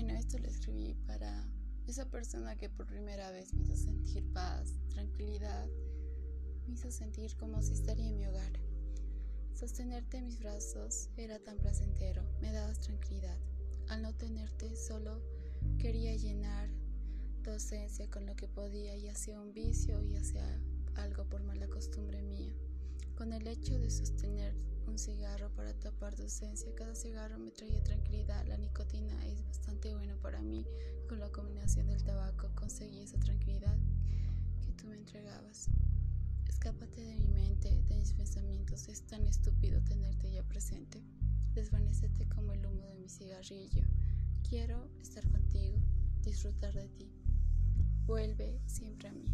Bueno, esto lo escribí para esa persona que por primera vez me hizo sentir paz, tranquilidad, me hizo sentir como si estaría en mi hogar. Sostenerte en mis brazos era tan placentero, me dabas tranquilidad. Al no tenerte solo quería llenar tu ausencia con lo que podía y hacía un vicio y hacía algo por mala costumbre mía. Con el hecho de sostener un cigarro para tapar tu ausencia, cada cigarro me traía tranquilidad. La nicotina es para mí. Con la combinación del tabaco conseguí esa tranquilidad que tú me entregabas. Escápate de mi mente, de mis pensamientos. Es tan estúpido tenerte ya presente. Desvanecete como el humo de mi cigarrillo. Quiero estar contigo, disfrutar de ti. Vuelve siempre a mí.